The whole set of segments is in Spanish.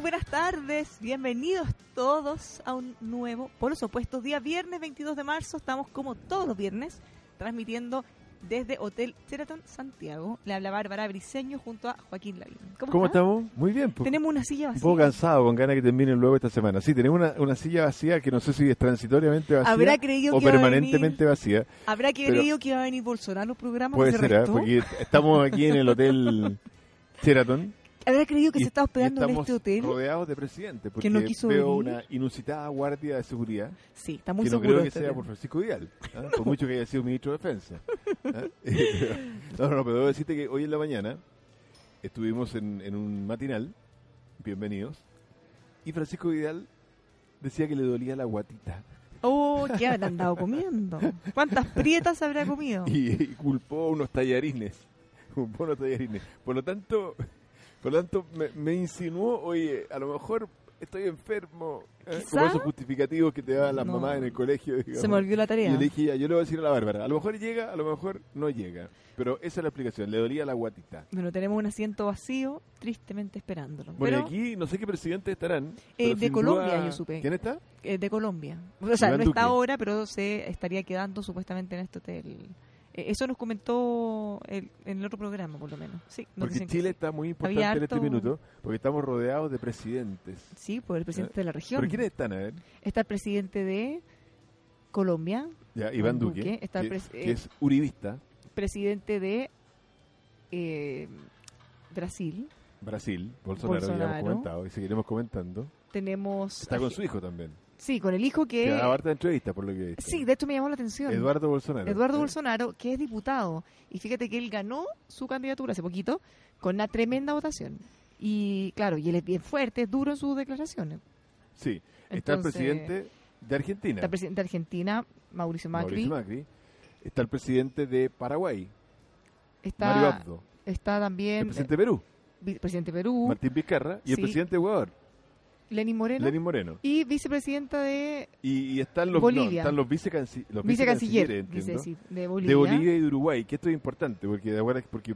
Muy buenas tardes, bienvenidos todos a un nuevo, por los opuestos, día viernes 22 de marzo. Estamos como todos los viernes transmitiendo desde Hotel Sheraton Santiago. Le habla Bárbara Briseño junto a Joaquín Lavín. ¿Cómo, estamos? Muy bien. pues. Tenemos una silla Un vacía. poco cansado, con ganas que terminen luego esta semana. Sí, tenemos una, una silla vacía que no sé si es transitoriamente vacía Habrá creído o que iba a permanentemente vacía. Habrá creído que iba a venir Bolsonaro al programa. Puede que se ser, ¿ah? porque estamos aquí en el Hotel Sheraton. Habrá creído que y- se está y hospedando en este hotel. rodeados de presidentes, porque no quiso veo venir. una inusitada guardia de seguridad Sí, está muy que no seguro. creo de que este sea por Francisco Vidal, ¿ah? por mucho que haya sido ministro de Defensa. ¿ah? no, no, pero debo decirte que hoy en la mañana estuvimos en, en un matinal, bienvenidos, y Francisco Vidal decía que le dolía la guatita Oh, ¿qué habrá andado comiendo? ¿Cuántas prietas habrá comido? y, y culpó unos tallarines, culpó unos tallarines. Por lo tanto, por lo tanto me, me insinuó, oye, a lo mejor estoy enfermo, ¿eh? Como esos justificativos que te dan las No. mamás en el colegio. digamos. Se me olvidó la Y tarea. yo le dije, ya, yo le voy a decir a la Bárbara, a lo mejor llega, a lo mejor no llega. Pero esa es la explicación, le dolía la guatita. Bueno, tenemos un asiento vacío, tristemente esperándolo. Bueno, Pero y aquí no sé qué presidentes estarán. Eh, de Colombia, duda- yo supe. ¿Quién está? eh, de Colombia. O sea, Iván no está Duque. ahora, pero se estaría quedando supuestamente en este hotel. Eh, eso nos comentó el- en el otro programa, por lo menos. Sí, Porque Chile está muy importante en este minuto, porque estamos rodeados de presidentes. Sí, por el presidente de la región. ¿Pero quiénes están, a ver? Está el presidente de Colombia, Ya, Iván Duque, Duque, está que, eh, es uribista, presidente de eh, Brasil. Brasil, Bolsonaro, ya hemos Bolsonaro. comentado y seguiremos comentando. Tenemos... Está con su hijo también. Sí, con el hijo Que que... da harta entrevista, por lo que. Sí, de hecho me llamó la atención. Eduardo Bolsonaro. Eduardo. Bolsonaro, que es diputado. Y fíjate que él ganó su candidatura hace poquito con una tremenda votación. Y claro, y él es bien fuerte, es duro en sus declaraciones. Sí, está el presidente de Argentina, Está el presidente de Argentina, Mauricio Macri. Mauricio Macri. Está el presidente de Paraguay, Está, Mario Abdo. está El también presidente de Perú, presidente de Perú, Martín Vizcarra. Y el presidente de Ecuador, Lenín Moreno. Lenín Moreno. Y vicepresidenta de Y, y están los, Bolivia. no, están los, vicecanci- los vicecanciller, vicecancilleres, entiendo, decir, de Bolivia. de Bolivia y de Uruguay, que esto es importante, porque de acuerdo porque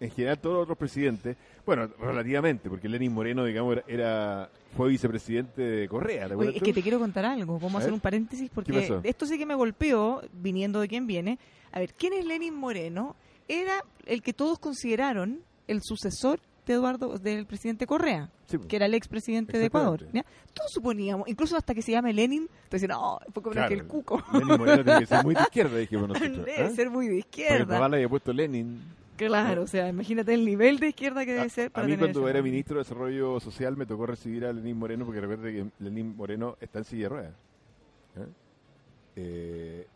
en general todos los otros presidentes, bueno, relativamente, porque Lenín Moreno, digamos, era, era- fue vicepresidente de Correa, ¿te Oye, es tú? que te quiero contar algo. Vamos a, A hacer ver. un paréntesis porque esto sí que me golpeó viniendo de quién viene. A ver, ¿quién es Lenin Moreno? Era el que todos consideraron el sucesor de Eduardo, del presidente Correa, Sí, que era el expresidente de Ecuador. ¿ya? Todos suponíamos, incluso hasta que se llame Lenin, te decían, no, fue como Claro, que el cuco. Lenín Moreno tiene que ser muy de izquierda, dijimos nosotros. Debe ¿ah? ser muy de izquierda. papá le había puesto Lenin. Claro, o sea, imagínate el nivel de izquierda que debe ser A, para a mí tener cuando era ministro de Desarrollo Social me tocó recibir a Lenín Moreno porque recuerde que Lenín Moreno está en silla de ruedas. ¿eh? Eh,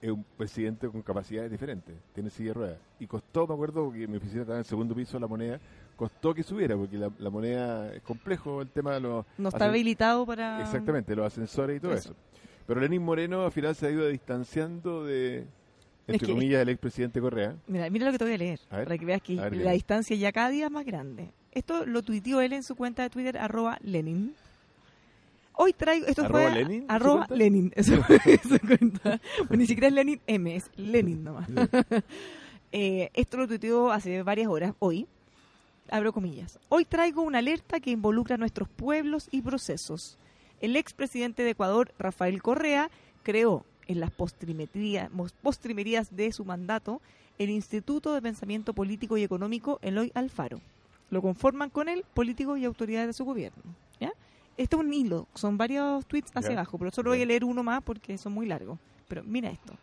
es un presidente con capacidades diferentes, tiene silla de ruedas. Y costó, me acuerdo, porque mi oficina estaba en el segundo piso de la moneda, costó que subiera porque la, la moneda es complejo el tema de los... No está habilitado para... Exactamente, los ascensores y todo eso. Eso. Pero Lenín Moreno al final se ha ido distanciando de, entre que- comillas, del expresidente Correa. Mira, mira lo que te voy a leer, A ver. para que veas que ver, la distancia ya cada día es más grande. Esto lo tuiteó él en su cuenta de Twitter, arroba Lenin. Hoy traigo, esto ¿Arroba fue Lenin, arroba? Lenin, eso cuenta. Bueno, ni siquiera es Lenin M, es Lenin nomás. Eh, esto lo tuiteó hace varias horas, hoy. Abro comillas. Hoy traigo una alerta que involucra a nuestros pueblos y procesos. El expresidente de Ecuador, Rafael Correa, creó en las postrimerías, postrimerías de su mandato el Instituto de Pensamiento Político y Económico Eloy Alfaro. Lo conforman con él políticos y autoridades de su gobierno. ¿ya? Este es un hilo, son varios tweets hacia abajo, pero solo voy a leer uno más porque son muy largos. Pero mira esto.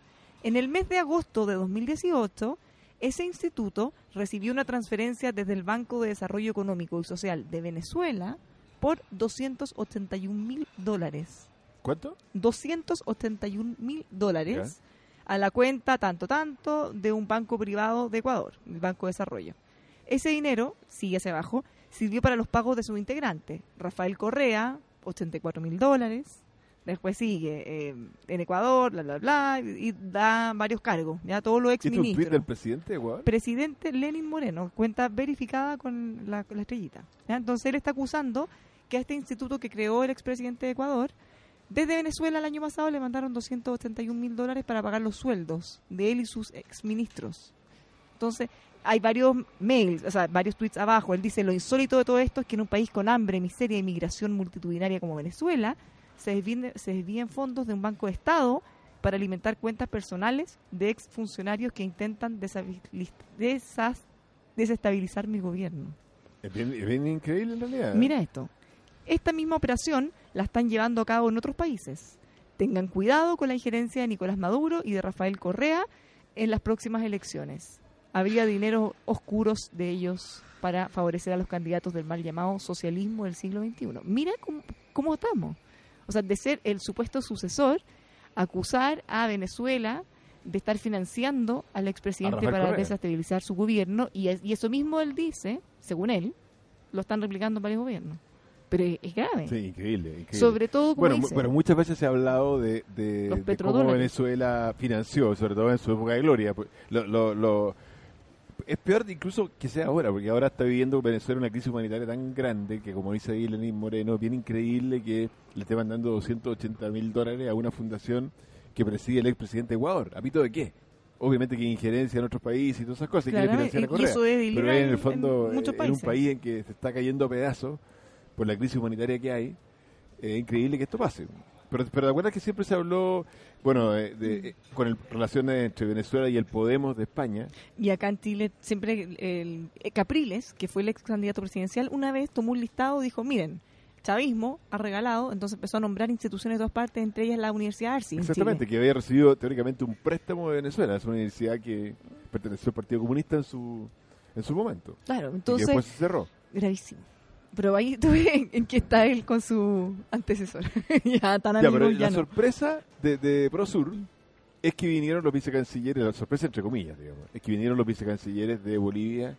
En el mes de agosto de 2018, ese instituto recibió una transferencia desde el Banco de Desarrollo Económico y Social de Venezuela por 281 mil dólares. ¿Cuánto? 281 mil dólares a la cuenta tanto tanto de un banco privado de Ecuador, el Banco de Desarrollo. Ese dinero, sigue hacia abajo, sirvió para los pagos de sus integrantes. Rafael Correa, 84 mil dólares. Después sigue eh, en Ecuador, bla, bla, bla, y, y da varios cargos, ya todos los ¿Este es un tweet exministros. del presidente de Ecuador? Presidente Lenin Moreno, cuenta verificada con la, con la estrellita. ¿ya? Entonces él está acusando que a este instituto que creó el expresidente de Ecuador, desde Venezuela el año pasado le mandaron 281 mil dólares para pagar los sueldos de él y sus exministros. Entonces hay varios mails, o sea, varios tweets abajo. Él dice, lo insólito de todo esto es que en un país con hambre, miseria y migración multitudinaria como Venezuela, se desvíen, se desvíen fondos de un banco de Estado para alimentar cuentas personales de exfuncionarios que intentan desestabilizar mi gobierno. Es bien, es bien increíble en realidad. ¿eh? Mira esto. Esta misma operación la están llevando a cabo en otros países. Tengan cuidado con la injerencia de Nicolás Maduro y de Rafael Correa en las próximas elecciones. Habría dinero oscuros de ellos para favorecer a los candidatos del mal llamado socialismo del siglo XXI. Mira cómo, cómo estamos. O sea, de ser el supuesto sucesor, acusar a Venezuela de estar financiando al expresidente para Correa. desestabilizar su gobierno y, es- y eso mismo él dice, según él, lo están replicando en varios gobiernos. Pero es, es grave. Sí, increíble. increíble. Sobre todo, como bueno, dice, bueno, muchas veces se ha hablado de, de- de cómo. Venezuela financió, sobre todo en su época de gloria. Pues, Lo, lo- lo- es peor incluso que sea ahora, porque ahora está viviendo Venezuela una crisis humanitaria tan grande que, como dice ahí Lenín Moreno, bien increíble que le esté mandando 280 mil dólares a una fundación que preside el expresidente de Ecuador. ¿A pito de qué? Obviamente que injerencia en otros países y todas esas cosas, y quiere financiar a Correa. eso es Pero en el en fondo, muchos eh, en un país en que se está cayendo a pedazos por la crisis humanitaria que hay, es increíble que esto pase. Pero, pero ¿te acuerdas que siempre se habló, bueno, de, de- eh, con el, relaciones entre Venezuela y el Podemos de España? y acá en Chile, siempre el, el- eh, Capriles, que fue el ex candidato presidencial, una vez tomó un listado y dijo, miren, chavismo ha regalado, entonces empezó a nombrar instituciones de todas partes, entre ellas la Universidad Arci. en Exactamente, que había recibido teóricamente un préstamo de Venezuela. Es una universidad que perteneció al Partido Comunista en su, en su momento. Claro, y entonces, después se cerró. gravísimo. Pero ahí tuve en, que está él con su antecesor. ya tan Ya, amigo pero ya la no. sorpresa de, de Prosur es que vinieron los vicecancilleres, la sorpresa entre comillas, digamos, es que vinieron los vicecancilleres de Bolivia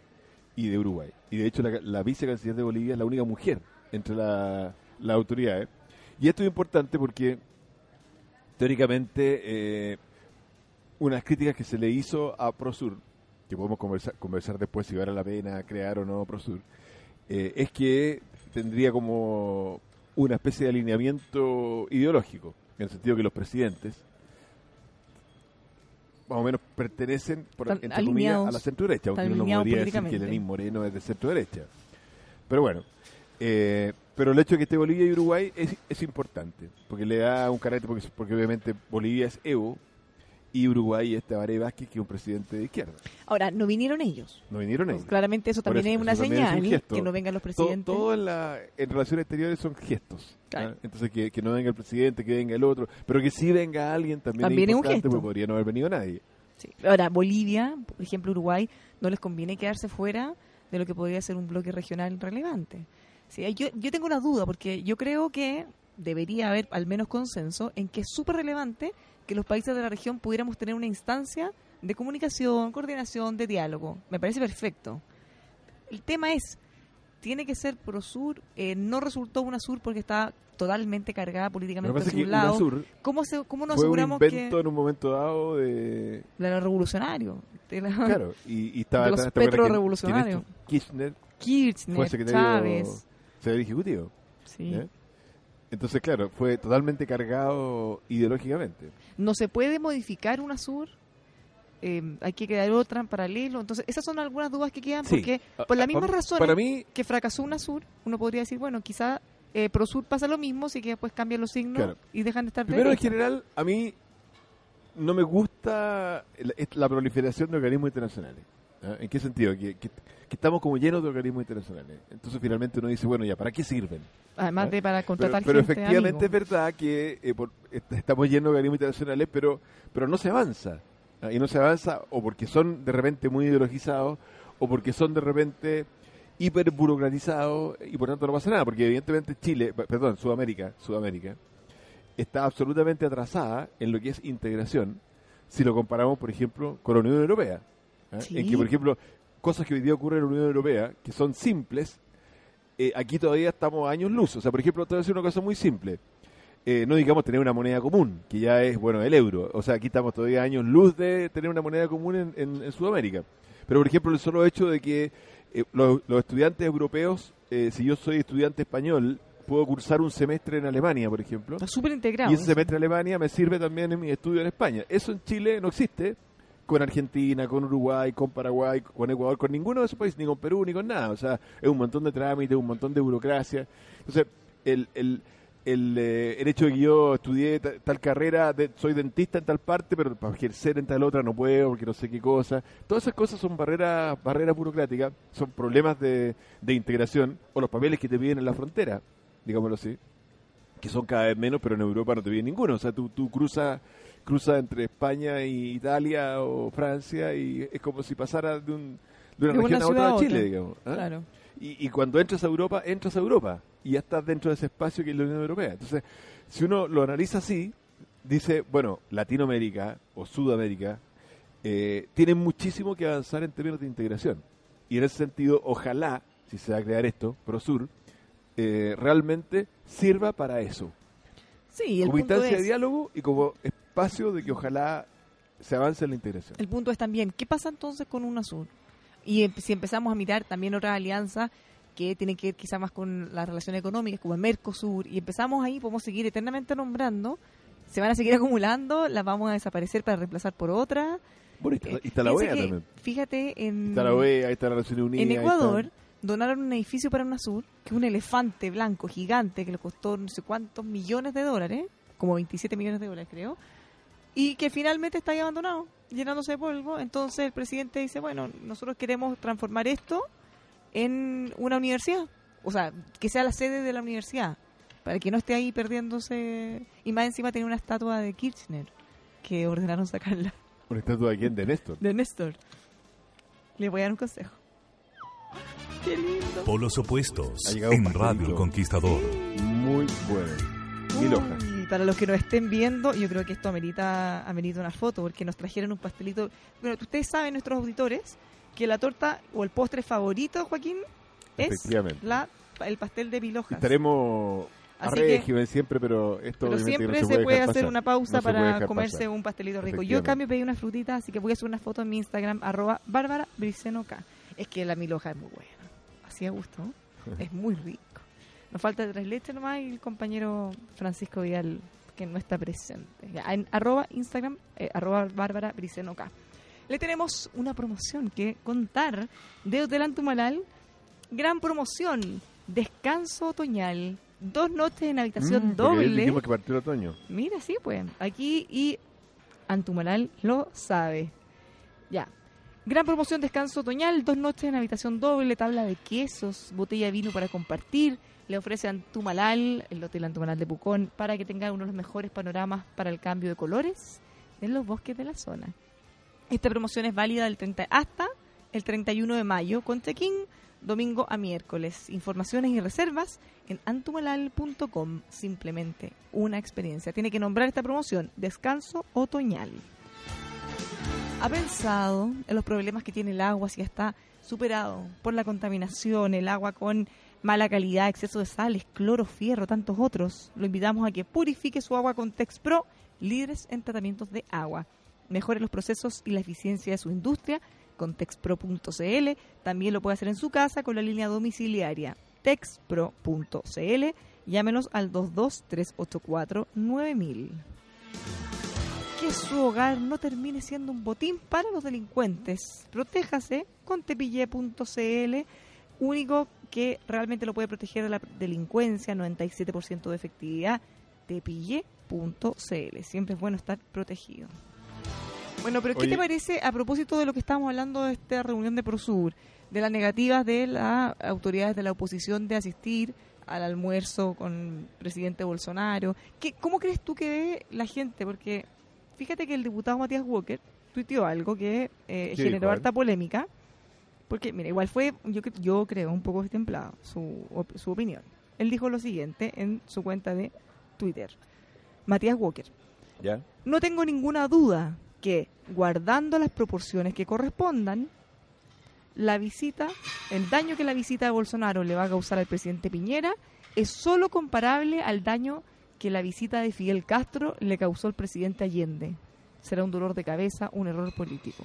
y de Uruguay. Y de hecho la, la vicecanciller de Bolivia es la única mujer entre la- las autoridades. Y esto es importante porque teóricamente eh, unas críticas que se le hizo a Prosur, que podemos conversar, conversar después si vale la pena crear o no Prosur, eh, es que tendría como una especie de alineamiento ideológico, en el sentido que los presidentes más o menos pertenecen, por, entre comillas, a la centro derecha, aunque uno no podría decir que. Lenín Moreno es de centro derecha. Pero bueno, eh, pero el hecho de que esté Bolivia y Uruguay es, es importante, porque le da un carácter, porque, porque obviamente Bolivia es Evo y Uruguay es Tabaré Vázquez, que es un presidente de izquierda. Ahora, no vinieron ellos. No vinieron ellos. Pues claramente eso también eso, es una eso también es un señal, que no vengan los Todo, presidentes. todo en, la, en relaciones exteriores son gestos. Claro. Entonces, que, que no venga el presidente, que venga el otro, pero que sí venga alguien también, También es es un importante, gesto. porque podría no haber venido nadie. Sí. Ahora, Bolivia, por ejemplo, Uruguay, no les conviene quedarse fuera de lo que podría ser un bloque regional relevante. Sí, yo, yo tengo una duda, porque yo creo que debería haber al menos consenso en que es súper relevante que los países de la región pudiéramos tener una instancia de comunicación, coordinación, de diálogo. Me parece perfecto. El tema es, tiene que ser Prosur, eh, no resultó una Sur porque está totalmente cargada políticamente hacia un lado. UNASUR ¿Cómo, se, ¿Cómo nos fue un aseguramos invento que en un momento dado de... de lo revolucionario? de la- Claro, y, y estaba... De los ¿te acuerdas que- petrorevolucionarios. Kirchner Kirchner, fue secretario, Chávez. secretario ejecutivo. Sí. Entonces, claro, fue totalmente cargado ideológicamente. No se puede modificar una sur eh, hay que crear otra en paralelo. Entonces, esas son algunas dudas que quedan Sí. porque Ah, por la ah, misma razón Para mí, que fracasó UNASUR, uno podría decir, bueno, quizá eh, ProSur pasa lo mismo, así que después cambian los signos Claro. y dejan de estar primero en general, a mí no me gusta la proliferación de organismos internacionales. ¿Ah? ¿En qué sentido? Que, que- que estamos como llenos de organismos internacionales. Entonces finalmente uno dice, bueno, ya, ¿para qué sirven? Además ¿Ah? de para Pero, contratar pero gente, efectivamente amigo. es verdad que eh, por- estamos llenos de organismos internacionales, pero, pero no se avanza. ¿ah? Y no se avanza o porque son de repente muy ideologizados o porque son de repente hiper burocratizados y por tanto no pasa nada. Porque evidentemente Chile, perdón, Sudamérica, Sudamérica está absolutamente atrasada en lo que es integración si lo comparamos, por ejemplo, con la Unión Europea. Sí. En que, por ejemplo, cosas que hoy día ocurren en la Unión Europea, que son simples, eh, aquí todavía estamos a años luz. O sea, por ejemplo, te voy a decir una cosa muy simple. Eh, no digamos tener una moneda común, que ya es, bueno, el euro. O sea, aquí estamos todavía a años luz de tener una moneda común en, en- en Sudamérica. Pero, por ejemplo, el solo hecho de que eh, los, los estudiantes europeos, eh, si yo soy estudiante español, puedo cursar un semestre en Alemania, por ejemplo. Está súper integrado. Y ese semestre en Alemania me sirve también en mi estudio en España. Eso en Chile no existe con Argentina, con Uruguay, con Paraguay, con Ecuador, con ninguno de esos países, ni con Perú, ni con nada. O sea, es un montón de trámites, un montón de burocracia. Entonces, el, el, el, eh, el hecho de que yo estudié ta- tal carrera, de- soy dentista en tal parte, pero para ejercer en tal otra no puedo porque no sé qué cosa. Todas esas cosas son barreras barreras burocráticas, son problemas de, de integración o los papeles que te piden en la frontera, digámoslo así que son cada vez menos, pero en Europa no te piden ninguno. O sea, tú, tú cruzas cruza entre España y Italia o Francia y es como si pasara de, un, de una De una región a otra a de Chile, otra. digamos. ¿ah? Claro. Y, y cuando entras a Europa, entras a Europa y ya estás dentro de ese espacio que es la Unión Europea. Entonces, si uno lo analiza así, dice, bueno, Latinoamérica o Sudamérica eh, tienen muchísimo que avanzar en términos de integración. Y en ese sentido, ojalá, si se va a crear esto, ProSur, eh, realmente sirva para eso. Sí, el como punto, instancia de diálogo y como espacio de que ojalá se avance en la integración. el punto es también, ¿qué pasa entonces con UNASUR? Y si empezamos a mirar también otras alianzas que tienen que ver quizá más con las relaciones económicas, como el Mercosur, y empezamos ahí, podemos seguir eternamente nombrando, se van a seguir acumulando, las vamos a desaparecer para reemplazar por otras. Bueno, y Eh, está, y está la OEA también. Fíjate, en, Está la OEA, está la Naciones Unidas. en Ecuador donaron un edificio para UNASUR, que es un elefante blanco gigante que le costó no sé cuántos millones de dólares, como 27 millones de dólares creo, y que finalmente está ahí abandonado, llenándose de polvo. Entonces el presidente dice, bueno, nosotros queremos transformar esto en una universidad, o sea, que sea la sede de la universidad, para que no esté ahí perdiéndose. Y más encima tiene una estatua de Kirchner, que ordenaron sacarla, Una estatua de quién? De Néstor. de Néstor. Le voy a dar un consejo. Qué lindo. Polos opuestos en pastelito. Radio El Conquistador. Muy bueno. Mil hojas. Uy, para los que nos estén viendo, yo creo que esto amerita, amerita una foto, porque nos trajeron un pastelito. Bueno, ustedes saben, nuestros auditores, que la torta o el postre favorito, Joaquín, es la, el pastel de mil hojas. Estaremos a régimen siempre, pero esto Pero siempre no se, se puede hacer pasar. una pausa No para comerse pasar. un pastelito rico. Yo, en cambio, pedí una frutita, así que voy a hacer una foto en mi Instagram, arroba Bárbara Briceno K. Es que la mil hojas es muy buena. Así a gusto. ¿no? Es muy rico. Nos falta tres leches nomás y el compañero Francisco Vidal, que no está presente. Ya, en arroba Instagram, eh, arroba Bárbara Briceno K. Le tenemos una promoción que contar de Hotel Antumalal. Gran promoción. Descanso otoñal. Dos noches en habitación Mm, doble. dijimos que partió el otoño. Mira, sí, pues. Aquí y Antumalal lo sabe. Ya. Gran promoción descanso otoñal, dos noches en habitación doble, tabla de quesos, botella de vino para compartir. Le ofrece Antumalal, el Hotel Antumalal de Pucón, para que tenga uno de los mejores panoramas para el cambio de colores en los bosques de la zona. Esta promoción es válida del 30 hasta el 31 de mayo con check-in domingo a miércoles. Informaciones y reservas en antumalal.com. Simplemente una experiencia. Tiene que nombrar esta promoción, Descanso Otoñal. ¿Ha pensado en los problemas que tiene el agua si está superado por la contaminación, el agua con mala calidad, exceso de sales, cloro, fierro, tantos otros? Lo invitamos a que purifique su agua con Texpro, líderes en tratamientos de agua. Mejore los procesos y la eficiencia de su industria con texpro.cl. También lo puede hacer en su casa con la línea domiciliaria texpro.cl. Llámenos al 223849000. que su hogar no termine siendo un botín para los delincuentes. Protéjase con tepille.cl, único que realmente lo puede proteger de la delincuencia, 97% de efectividad, tepille.cl. Siempre es bueno estar protegido. Bueno, pero ¿qué te parece a propósito de lo que estábamos hablando de esta reunión de Prosur, de las negativas de las autoridades de la oposición de asistir al almuerzo con el presidente Bolsonaro? ¿Qué, ¿Cómo crees tú que ve la gente? Porque fíjate que el diputado Matías Walker tuiteó algo que eh, ¿Qué generó harta polémica, porque, mira, igual fue, yo, yo creo, un poco destemplado su, op- su opinión. Él dijo lo siguiente en su cuenta de Twitter. Matías Walker. ¿Ya? No tengo ninguna duda que, guardando las proporciones que correspondan, la visita, el daño que la visita de Bolsonaro le va a causar al presidente Piñera es solo comparable al daño que la visita de Fidel Castro le causó al presidente Allende. Será un dolor de cabeza, un error político.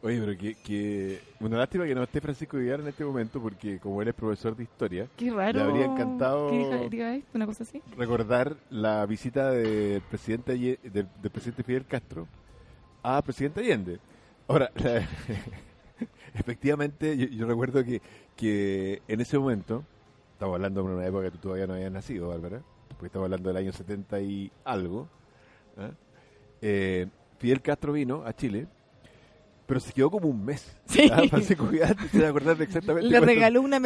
Oye, pero que, que... Una lástima que no esté Francisco Villar en este momento porque como él es profesor de historia, Qué raro. habría encantado- que diga, esto, una cosa así. recordar la visita del presidente del, del presidente Fidel Castro a presidente Allende. Ahora, la- efectivamente, yo, yo recuerdo que, que en ese momento, estamos hablando de una época que tú todavía no habías nacido, Bárbara, porque estamos hablando del año 70 y algo, ¿ah? Eh, Fidel Castro vino a Chile, pero se quedó como un mes. Sí. ¿ah? Se acordar de exactamente Le regaló una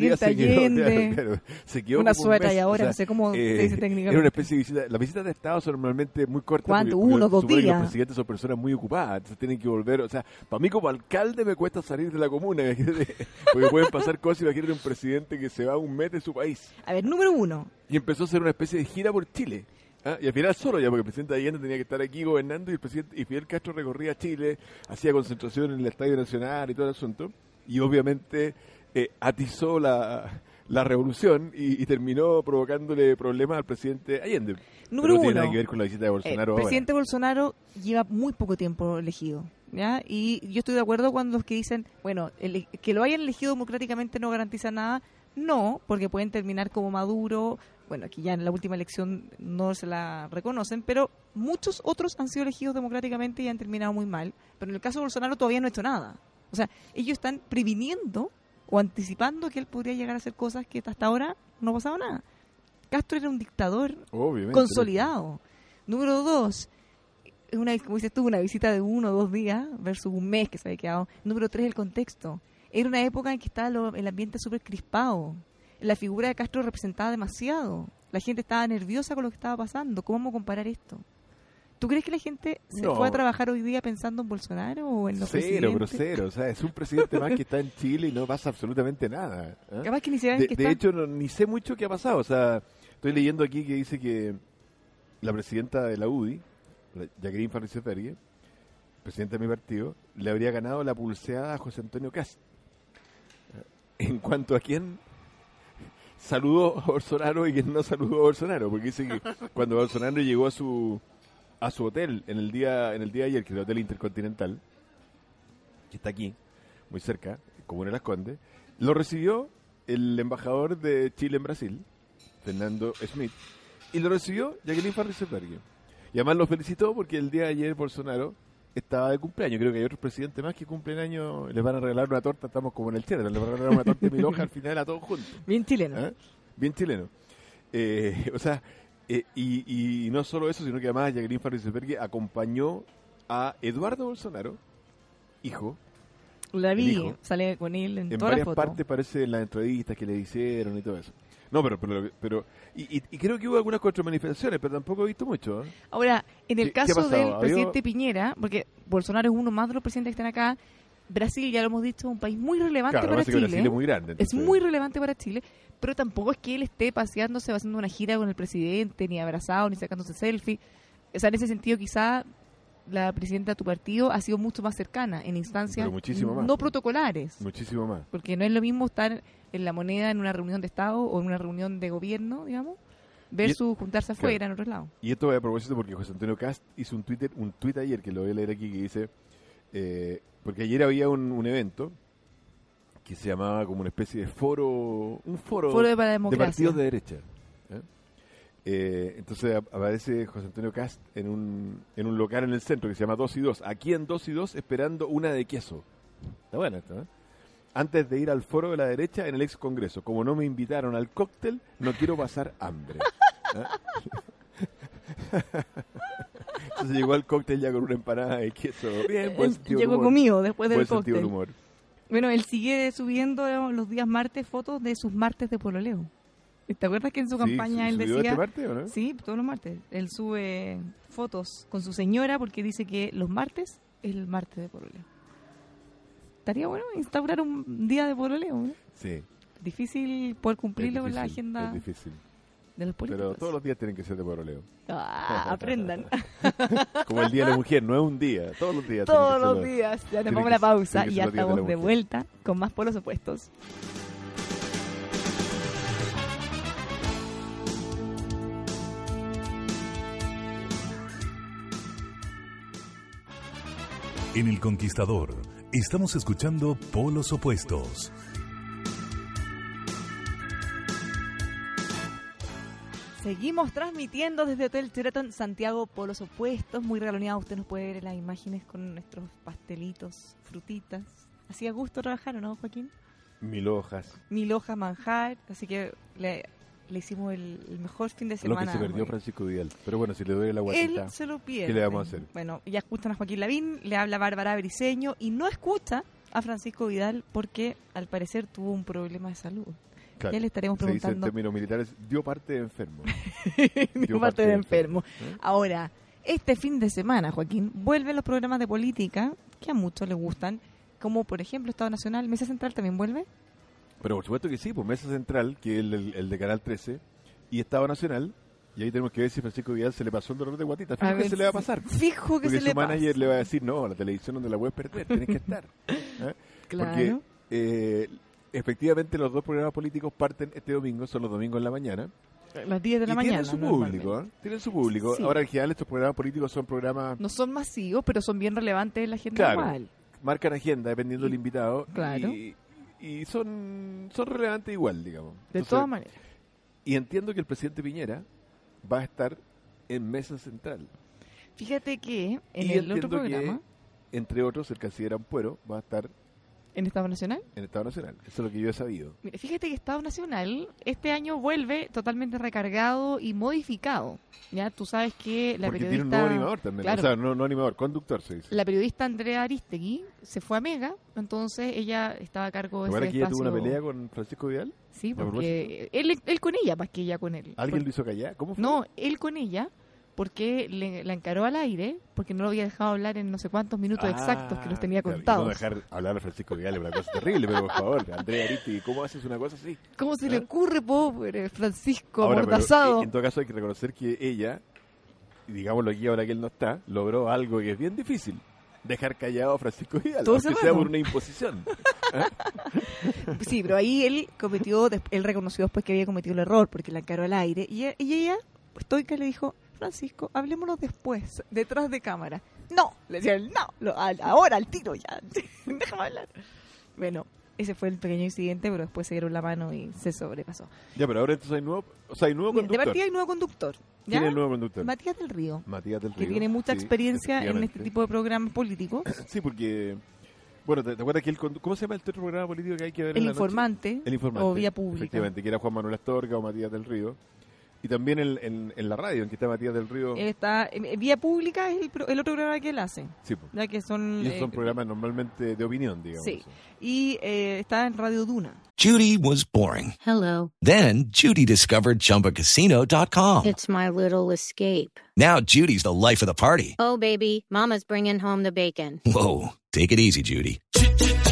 días presidente quedó, Allende. claro, claro. Se quedó Una como un sueta mes, y ahora o sea, no sé cómo se eh, dice Era una técnicamente. especie de visita. Las visitas de Estado son normalmente muy cortas. ¿Cuánto? porque- porque Uno, dos supone que días. Los presidentes son personas muy ocupadas, entonces tienen que volver. O sea, para mí como alcalde me cuesta salir de la comuna, porque pueden pasar cosas. Imagínate un presidente que se va un mes de su país A ver, número uno. y empezó a hacer una especie de gira por Chile. ¿Ah? Y al final solo ya, porque el presidente Allende tenía que estar aquí gobernando y el presidente y Fidel Castro recorría Chile, hacía concentración en el Estadio Nacional y todo el asunto. Y obviamente eh, atizó la, la revolución y, y terminó provocándole problemas al presidente Allende. Número Pero no tiene uno. nada que ver con la visita de Eh, Bolsonaro el ahora. presidente Bolsonaro lleva muy poco tiempo elegido, ¿ya? Y yo estoy de acuerdo con los que dicen, bueno, el- que lo hayan elegido democráticamente no garantiza nada. No, porque pueden terminar como Maduro. Bueno, aquí ya en la última elección no se la reconocen, pero muchos otros han sido elegidos democráticamente y han terminado muy mal. Pero en el caso de Bolsonaro todavía no ha hecho nada. O sea, ellos están previniendo o anticipando que él podría llegar a hacer cosas que hasta ahora no ha pasado nada. Castro era un dictador Obviamente. consolidado. Número dos, una, como dices tú, una visita de uno o dos días versus un mes que se había quedado. Número tres, el contexto. Era una época en que estaba lo- el ambiente súper crispado. La figura de Castro representaba demasiado. La gente estaba nerviosa con lo que estaba pasando. ¿Cómo vamos a comparar esto? ¿Tú crees que la gente se No. fue a trabajar hoy día pensando en Bolsonaro o en los Cero, cero. O sea, es un presidente más que está en Chile y no pasa absolutamente nada. ¿ah? Capaz que ni se De, que de está- hecho, no- ni sé mucho qué ha pasado. O sea, estoy leyendo aquí que dice que la presidenta de la UDI, la Jacqueline Farricefergue, presidenta de mi partido, le habría ganado la pulseada a José Antonio Cast. En cuanto a quién saludó a Bolsonaro y quién no saludó a Bolsonaro, porque dice que cuando Bolsonaro llegó a su a su hotel en el día en el día de ayer, que es el Hotel Intercontinental, que está aquí, muy cerca, Comuna de Las Condes, lo recibió el embajador de Chile en Brasil, Fernando Smith, y lo recibió Jacqueline Farricefergue. Y además lo felicitó porque el día de ayer Bolsonaro estaba de cumpleaños. Creo que hay otros presidentes más que cumplen años, les van a regalar una torta, estamos como en el Sheraton, les van a regalar una torta de mil hojas al final a todos juntos. Bien chileno. ¿Ah? Bien chileno. Eh, o sea, eh, y, y no solo eso, sino que además Jacqueline Farricefergue acompañó a Eduardo Bolsonaro, hijo, La vi, hijo. sale con él en, en todas las varias fotos. partes parece en las entrevistas que le hicieron y todo eso. No, pero, pero, pero y, y- creo que hubo algunas contramanifestaciones, pero tampoco he visto mucho. ¿eh? Ahora, en el ¿Qué- qué ha caso del ¿Había- presidente Piñera, porque Bolsonaro es uno más de los presidentes que están acá, Brasil, ya lo hemos dicho, es un país muy relevante Claro, para Chile. Brasil es muy grande. Es muy relevante para Chile, pero tampoco es que él esté paseándose, o haciendo una gira con el presidente, ni abrazado, ni sacándose selfie. O sea, en ese sentido, quizá la presidenta de tu partido ha sido mucho más cercana, en instancias más. no protocolares. Muchísimo más. Porque no es lo mismo estar en la moneda en una reunión de Estado o en una reunión de gobierno, digamos, versus juntarse claro. afuera en otros lados. Y esto va a propósito porque José Antonio Cast hizo un Twitter, un tweet ayer que lo voy a leer aquí que dice, eh, porque ayer había un, un evento que se llamaba como una especie de foro, un foro, Foro de partidos de derecha. ¿eh? Eh, entonces ap- aparece José Antonio Cast en un, en un local en el centro que se llama 2 y 2. Aquí en 2 y 2 esperando una de queso. Está buena esta, ¿eh? Antes de ir al foro de la derecha en el ex congreso. Como no me invitaron al cóctel, no quiero pasar hambre. ¿Eh? Entonces llegó al cóctel ya con una empanada de queso. Bien, buen sentido llegó humor. comido después del Buen sentido del cóctel. humor. Bueno, él sigue subiendo los días martes fotos de sus martes de pololeo. ¿Te acuerdas que en su Sí, campaña ¿su- él decía... este martes o no? Sí, todos los martes. Él sube fotos con su señora porque dice que los martes es el martes de pololeo. Estaría bueno instaurar un día de pololeo. ¿no? Sí. Difícil poder cumplirlo con la difícil, agenda Es difícil. de los políticos. Pero todos los días tienen que ser de poroleo. Ah, aprendan. Como el Día de la Mujer, no es un día. Todos los días. Todos los días. Ya a la pausa y ya de estamos de mujer. vuelta con más polos opuestos. En El Conquistador, estamos escuchando Polos Opuestos. Seguimos transmitiendo desde Hotel Sheraton Santiago Polos Opuestos. Muy regaloneado. Usted nos puede ver en las imágenes con nuestros pastelitos, frutitas. Hacía gusto trabajar, ¿o no, Joaquín? Mil hojas. Mil hojas manjar. Así que le, le hicimos el, el mejor fin de Lo semana. que se perdió Francisco Vidal. Pero bueno, si le doy la guatita. Él se lo pierde. ¿Qué le vamos a hacer? Bueno, ya escuchan a Joaquín Lavín, le habla Bárbara Briceño y no escucha a Francisco Vidal porque al parecer tuvo un problema de salud. claro, ya le estaremos Se dice en preguntando. términos militares, dio parte de enfermo. Dio parte de enfermo. ¿eh? Ahora, este fin de semana, Joaquín, vuelven los programas de política que a muchos les gustan, como por ejemplo Estado Nacional, Mesa Central también vuelve. Pero por supuesto que sí, pues Mesa Central, que es el, el- el de Canal 13, y Estado Nacional. Y ahí tenemos que ver si Francisco Vidal se le pasó el dolor de guatita. Fijo A que ver se le va a pasar. Fijo que Porque se su le manager pasa. le va a decir, no, la televisión donde la puedes perder, tienes que estar. ¿eh? Claro. Porque eh, efectivamente los dos programas políticos parten este domingo, son los domingos en la mañana. Las 10 de la y mañana. tienen su público, ¿eh? Tienen su público. Sí. Ahora en general estos programas políticos son programas, No son masivos, pero son bien relevantes en la agenda Claro. marcan agenda dependiendo del invitado. Claro. Y, y son, son relevantes igual, digamos. De Entonces, todas maneras. Y entiendo que el presidente Piñera va a estar en Mesa Central. Fíjate que en y el otro entiendo que, programa, entre otros, el canciller Ampuero va a estar en Estado Nacional, en Estado Nacional. Eso es lo que yo he sabido. Mira, fíjate que Estado Nacional este año vuelve totalmente recargado y modificado. Ya tú sabes que la Porque tiene un periodista nuevo animador también. Claro. O sea, no, no animador, conductor se dice. la periodista Andrea Aristegui se fue a Mega, entonces ella estaba a cargo de ¿Recuerda ese que ella tuvo una pelea con Francisco Vidal? Sí, ¿A porque él, él con ella más que ella con él. ¿Alguien Por- lo hizo callar? ¿Cómo fue? No, él con ella porque le, la encaró al aire porque no lo había dejado hablar en no sé cuántos minutos exactos que los tenía Ah, claro, contados. No dejar hablar a Francisco Vidal es una cosa terrible, pero por favor, Andrea Aristi, ¿cómo haces una cosa así? ¿Cómo se le ¿Eh? ocurre, pobre Francisco amordazado? en todo caso hay que reconocer que ella, y digámoslo aquí ahora que él no está, logró algo que es bien difícil. Dejar callado a Francisco Vidal, Todo aunque sea por una imposición. Sí, pero ahí él cometió, él reconoció después que había cometido el error porque la encaró al aire y, e- y ella, estoica, le dijo, Francisco, hablémonos después, detrás de cámara. No, le decía él, no, lo- al- ahora al tiro ya, déjame hablar. Bueno, ese fue el pequeño incidente, pero después se dieron la mano y se sobrepasó. ya, pero ahora entonces hay nuevo, o sea, hay nuevo Mira, de conductor. partida hay nuevo conductor, ¿ya? ¿Quién es el nuevo conductor? Matías del Río, Matías del que Río. tiene mucha Sí, experiencia en este tipo de programas políticos. Sí, porque, bueno, ¿te, te acuerdas que condu- ¿cómo se llama el otro programa político que hay que ver El en la noche? informante, El informante. o vía pública. Efectivamente, que era Juan Manuel Astorga o Matías del Río. Y también en, en, en la radio, en que está Matías del Río. Está, en vía pública es el, pro- el otro programa que él hace, sí, po. ya que son... y son eh, programas normalmente de opinión, digamos. Sí. Y eh, está en Radio Duna. Judy was boring. Hello. Then Judy discovered ChumbaCasino.com. It's my little escape. Now Judy's the life of the party. Oh, baby, Mama's bringing home the bacon. Whoa, take it easy, Judy.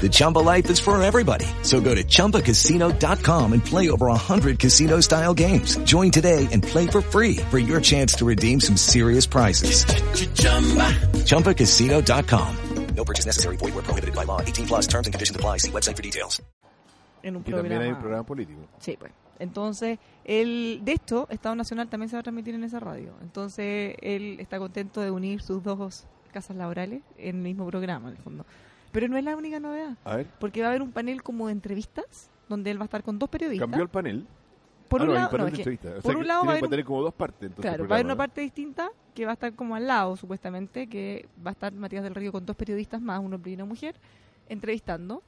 The Chumba life is for everybody. So go to ChumbaCasino.com and play over 100 casino-style games. Join today and play for free for your chance to redeem some serious prizes. ChumbaCasino.com. No purchase necessary. Void where prohibited by law. 18 plus terms and conditions apply. See website for details. En un Y programa. también hay un programa político. Sí, pues. Entonces, él, de esto, Estado Nacional también se va a transmitir en esa radio. Entonces, él está contento de unir sus dos casas laborales en el mismo programa, en el fondo. Pero no es la única novedad, A ver, porque va a haber un panel como de entrevistas, donde él va a estar con dos periodistas. cambió el panel. por Ah, un no, lado, no, de que entrevistas. O por sea, un que lado va a que haber tener como dos partes. Entonces, Claro, va a haber una ¿no? parte distinta que va a estar como al lado, supuestamente, que va a estar Matías del Río con dos periodistas más, un hombre y una mujer, entrevistando.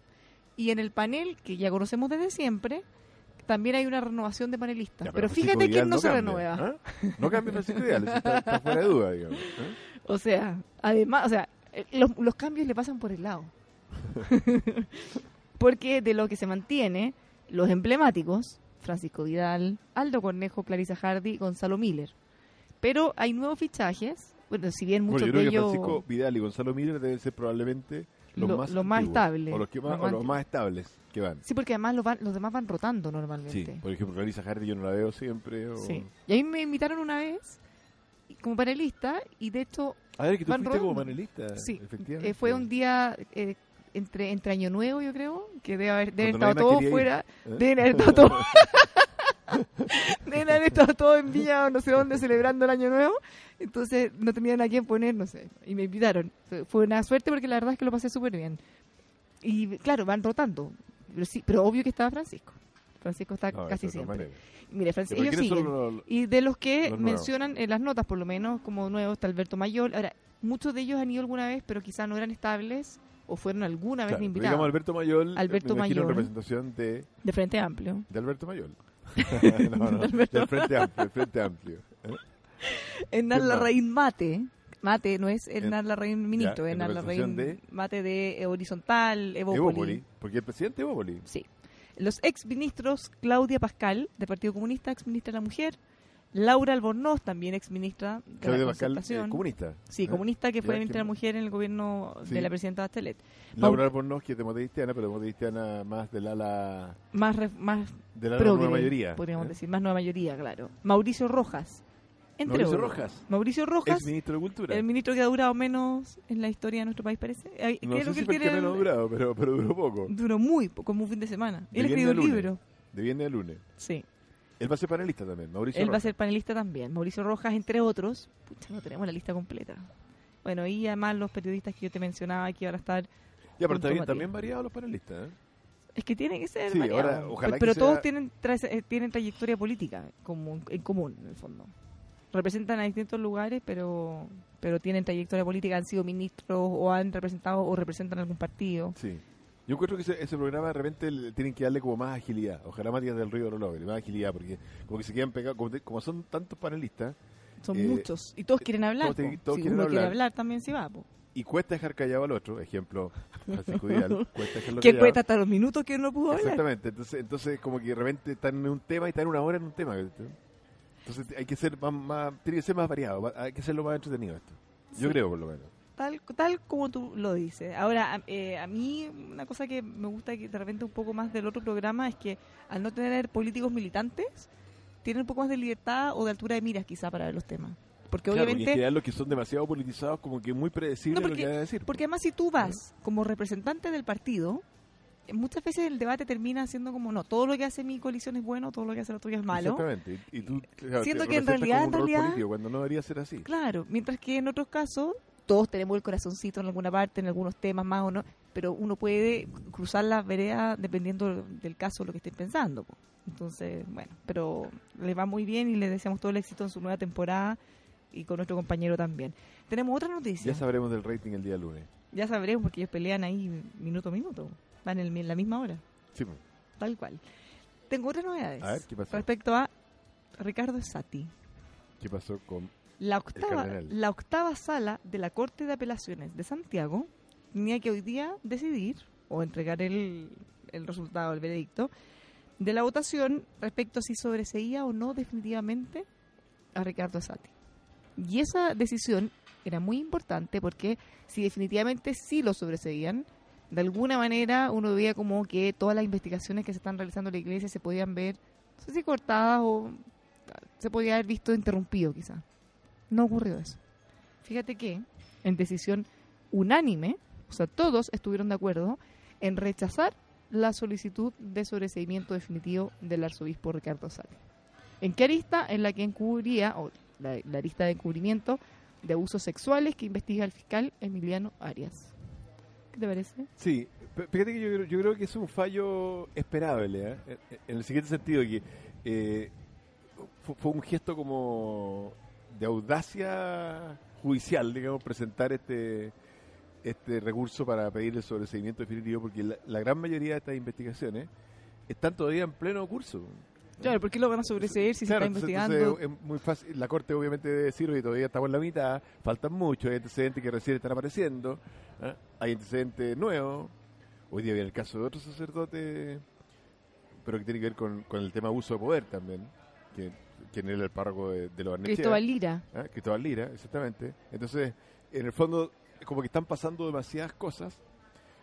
Y en el panel, que ya conocemos desde siempre, también hay una renovación de panelistas. Ya, pero, fíjate Vidal quién no, se cambia, renueva. ¿ah? No cambia Francisco Vidal, está, está fuera de duda, digamos. ¿eh? O sea, además, o sea, los, los cambios le pasan por el lado. Porque de lo que se mantiene, los emblemáticos, Francisco Vidal, Aldo Cornejo, Clarisa Hardy, Gonzalo Miller. Pero hay nuevos fichajes, bueno, si bien muchos Bueno, yo creo de que ellos... Francisco Vidal y Gonzalo Miller deben ser probablemente los Lo- más lo más antiguos, estable, O los, que más, o los estables que van. Sí, porque además los, van- los demás van rotando Sí, normalmente. por ejemplo, Clarisa Hardy yo no la veo siempre. O... Sí. Y a mí me invitaron una vez como panelista y de hecho A ver, que tú fuiste como panelista. Sí, efectivamente. eh, fue un día eh, entre entre año nuevo, yo creo, que debe haber, debe Cuando haber estado nadie más todo quería ir. fuera, ¿Eh? deben haber estado todo, deben haber estado todo en Villa o no sé dónde celebrando el año nuevo, entonces no tenían a quién poner, no sé, y me invitaron. Fue- una suerte porque la verdad es que lo pasé súper bien. Y claro, van rotando, pero sí, pero obvio que estaba Francisco. Francisco está No, casi siempre. Mire, Francisco, ellos ¿quiénes son siguen. los- Y de los que Los mencionan en las notas, por lo menos, como nuevos, está Alberto Mayor. Ahora, muchos de ellos han ido alguna vez, pero quizás no eran estables o fueron alguna vez Claro, invitados. digamos Alberto Mayol, Alberto me imagino en Mayol. representación de, De Frente Amplio. de Alberto Mayol. no, no, De Alberto- del Frente Amplio. del Frente Amplio. ¿eh? Hernán. Larraín Mate. Mate no es Hernán Larraín Minito, Hernán Larraín de- Mate de eh, Horizontal, Evópoli. Evópoli, porque el presidente Evópoli. Sí. Los ex ministros Claudia Pascal, del Partido Comunista, ex ministra de la Mujer. Laura Albornoz, también ex ministra de Claudia la Pascal, eh, Concertación. comunista. Sí, ¿eh? comunista que fue ministra de ¿quién la? Mujer en el gobierno Sí. de la presidenta Bachelet. Laura Albornoz, que es democristiana, pero democristiana más del ala, Más, más ala progre, nueva mayoría. podríamos ¿eh? decir, más nueva mayoría, claro. Mauricio Rojas, entre Mauricio otros. Rojas. Mauricio Rojas, Ex ministro de Cultura. el ministro que ha durado menos en la historia de nuestro país, parece. Ay, no sé que si tiene menos durado, pero, pero duró poco. duró muy poco, como un fin de semana. De Él escribió un libro, De viernes a lunes. sí. Él va a ser panelista también, Mauricio Él va a Rojas. ser panelista también. Mauricio Rojas, entre otros. Pucha, no tenemos la lista completa. Bueno, y además los periodistas que yo te mencionaba que van a estar. Ya, pero también variados los panelistas. ¿eh? Es que tiene que ser Sí, ahora, ojalá Pero- que Pero sea- todos tienen, tra- eh, tienen trayectoria política como, en común, en el fondo. Representan a distintos lugares, pero pero tienen trayectoria política, han sido ministros o han representado o representan algún partido. Sí. Yo encuentro que ese, ese programa de repente le tienen que darle como más agilidad. Ojalá Matías del Río lo logre, más agilidad, porque como que se quedan pegados, como, te- como son tantos panelistas, Son Eh, muchos. Y todos quieren hablar. todos te- po. todos si quieren uno quiere hablar. hablar, también se va. po. y cuesta dejar callado al otro, ejemplo, Francisco Vidal, cuesta dejarlo Que cuesta hasta los minutos que uno pudo hablar. Exactamente, entonces, entonces como que de repente están en un tema y están una hora en un tema. Entonces hay que ser más, más- tiene que ser más variado, va- hay que hacerlo más entretenido esto. Yo Sí. creo por lo menos. Tal, tal como tú lo dices. Ahora, a, eh, a mí una cosa que me gusta que de repente un poco más del otro programa es que al no tener políticos militantes, tienen un poco más de libertad o de altura de miras quizá para ver los temas. Porque Claro, porque en obviamente... general los que son demasiado politizados como que muy predecibles No, lo que van a decir. Porque además si tú vas como representante del partido, eh, muchas veces el debate termina siendo como, no, todo lo que hace mi coalición es bueno, todo lo que hace la tuya es malo. Exactamente. Y, y tú, claro, Siento te que en realidad, en realidad- político, cuando no debería ser así. Claro, mientras que en otros casos todos tenemos el corazoncito en alguna parte, en algunos temas más o no, pero uno puede cruzar las veredas dependiendo del caso, lo que estén pensando. po. Entonces, bueno, pero le va muy bien y le deseamos todo el éxito en su nueva temporada y con nuestro compañero también. Tenemos otra noticia. Ya sabremos del rating el día lunes. Ya sabremos porque ellos pelean ahí minuto a minuto. Van en, la misma hora, Sí, pues. tal cual. Tengo otras novedades A ver, ¿qué pasó? respecto a Ricardo Sati. ¿qué pasó con...? La octava, la octava sala de la Corte de Apelaciones de Santiago tenía que hoy día decidir o entregar el, el resultado, el veredicto, de la votación respecto a si sobreseía o no definitivamente a Ricardo Sati. Y esa decisión era muy importante porque si definitivamente sí lo sobreseían, de alguna manera uno veía como que todas las investigaciones que se están realizando en la iglesia se podían ver, no sé si cortadas o se podía haber visto interrumpido quizá. No ocurrió eso. Fíjate que en decisión unánime, o sea, todos estuvieron de acuerdo en rechazar la solicitud de sobreseimiento definitivo del arzobispo Ricardo Sati. ¿En qué arista? En la que encubría, o la, arista de encubrimiento de abusos sexuales que investiga el fiscal Emiliano Arias. ¿Qué te parece? Sí, Fíjate que yo, creo- que es un fallo esperable, ¿eh? En- el siguiente sentido, que eh, fu- fue un gesto como de audacia judicial, digamos, presentar este este recurso para pedir el sobreseimiento definitivo, porque la, la gran mayoría de estas investigaciones están todavía en pleno curso. Claro, ¿por qué lo van a sobreseer si Claro, se está entonces- investigando? entonces es muy fácil. La Corte obviamente debe decir, oye, todavía estamos en la mitad, faltan muchos, hay antecedentes que recién están apareciendo, ¿ah? hay antecedentes nuevos. Hoy día había el caso de otro sacerdote, pero que tiene que ver con, con el tema abuso de poder también, que, quien era el párroco de, de los Barnechea. Cristóbal Lira. ¿ah? Cristóbal Lira, exactamente. Entonces, en el fondo, como que están pasando demasiadas cosas.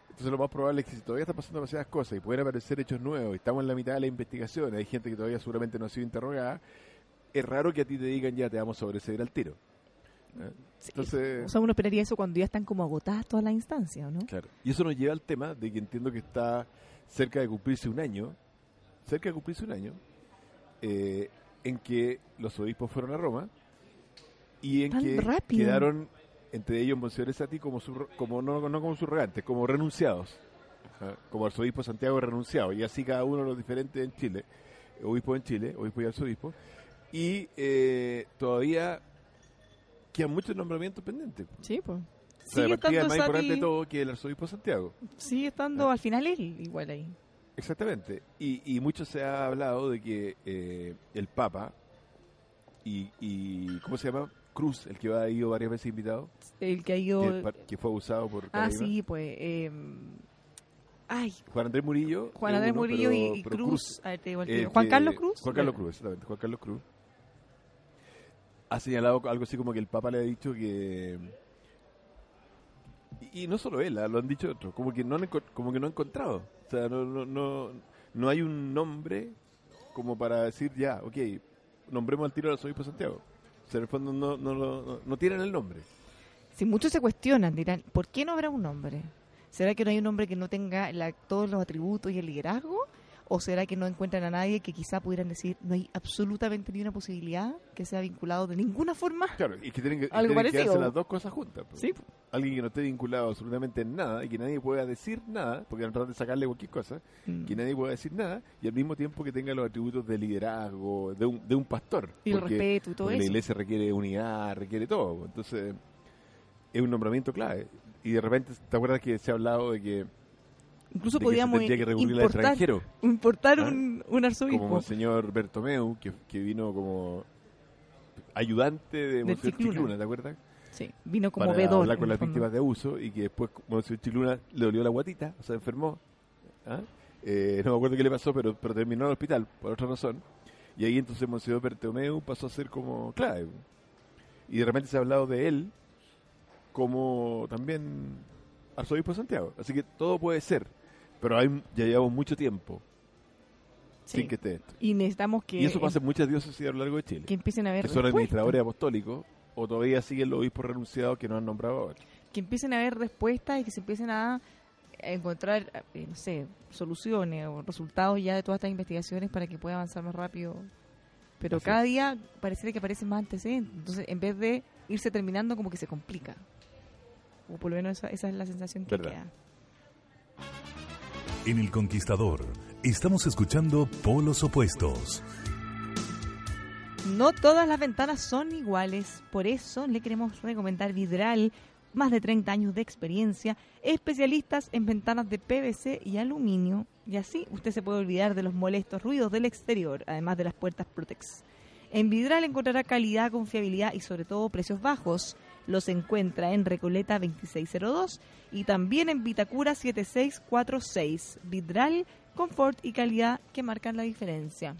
Entonces, lo más probable es que si todavía están pasando demasiadas cosas y pueden aparecer hechos nuevos, y estamos en la mitad de la investigación, hay gente que todavía seguramente no ha sido interrogada, es raro que a ti te digan ya te vamos a sobreseer al tiro. Sí, Entonces, O sea, uno esperaría eso cuando ya están como agotadas todas las instancias, ¿no? claro. Y eso nos lleva al tema de que entiendo que está cerca de cumplirse un año, cerca de cumplirse un año, eh, en que los obispos fueron a Roma y en Tan que rápido. quedaron entre ellos Monseñor Sati como, sur- como no, no como surrogantes, como renunciados, como arzobispo Santiago renunciado, y así cada uno de los diferentes en Chile, obispo en Chile, obispo y arzobispo, y eh, todavía quedan muchos nombramientos pendientes. Sí, pues. O sea, Sigue estando más importante de todo que el arzobispo Santiago. Sigue estando al final él igual ahí. Exactamente. Y, y mucho se ha hablado de que eh, el Papa y, y, ¿cómo se llama? Cruz, el que va ido varias veces invitado, El que ha ido... que, fue abusado por Ah, sí, pues... eh, Ay, Juan Andrés Murillo. Juan Andrés uno, Murillo pero- y, y pero Cruz. A ver, te digo el el tiro. Juan Carlos Cruz. Juan Carlos Cruz, exactamente. Juan Carlos Cruz. Ha señalado algo así como que el Papa le ha dicho que... Y, y no solo él, ah, lo han dicho otros, como que no han, como que no ha encontrado. O sea, no, no, no, no hay un nombre como para decir, ya, ok, nombremos al tiro al arzobispo Santiago. O sea, en el fondo no, no, no, no tienen el nombre. Si muchos se cuestionan, dirán, ¿por qué no habrá un hombre? ¿Será que no hay un hombre que no tenga todos los atributos y el liderazgo? ¿O será que no encuentran a nadie que quizá pudieran decir, no hay absolutamente ni una posibilidad que sea vinculado de ninguna forma? Claro, y que tienen que, Algo tienen que parecido. darse las dos cosas juntas. pues. Sí, Alguien que no esté vinculado absolutamente en nada y que nadie pueda decir nada, porque van a tratar de sacarle cualquier cosa, Mm. que nadie pueda decir nada, y al mismo tiempo que tenga los atributos de liderazgo, de un, de un pastor. Y el respeto y todo porque la eso. iglesia requiere unidad, requiere todo. Entonces, es un nombramiento clave. Y de repente, ¿te acuerdas que se ha hablado de que, Incluso que podíamos que importar, ¿Ah? un, un arzobispo. Como el señor Bertomeu, que, que vino como ayudante de Monseñor Chicluna. ¿te acuerdas? Sí, vino como para vedor. hablar con las fondo. víctimas de abuso y que después Monseñor Chicluna le dolió la guatita, o sea, enfermó. ¿ah? Eh, no me acuerdo qué le pasó, pero, pero terminó en el hospital por otra razón. Y ahí entonces Monseñor Bertomeu pasó a ser como clave. Y de repente se ha hablado de él como también arzobispo de Santiago. Así que todo puede ser, pero hay, ya llevamos mucho tiempo Sí. sin que esté esto. Y necesitamos que, Y eso pasa en muchas diócesis a lo largo de Chile. que empiecen a ver Que son administradores apostólicos o todavía siguen los obispos renunciados que no han nombrado ahora. que empiecen a haber respuestas y que se empiecen a encontrar, eh, no sé, soluciones o resultados ya de todas estas investigaciones para que pueda avanzar más rápido. Pero Así cada es. día pareciera que aparecen más antecedentes. Entonces, en vez de irse terminando, como que se complica. O por lo menos esa, esa es la sensación que Verdad. queda. En El Conquistador, estamos escuchando Polos Opuestos. No todas las ventanas son iguales, por eso le queremos recomendar Vidral, más de 30 años de experiencia, especialistas en ventanas de PVC y aluminio, y así usted se puede olvidar de los molestos ruidos del exterior, además de las puertas Protex. En Vidral encontrará calidad, confiabilidad y sobre todo precios bajos. Los encuentra en Recoleta 2602 y también en Vitacura 7646. Vidral, confort y calidad que marcan la diferencia.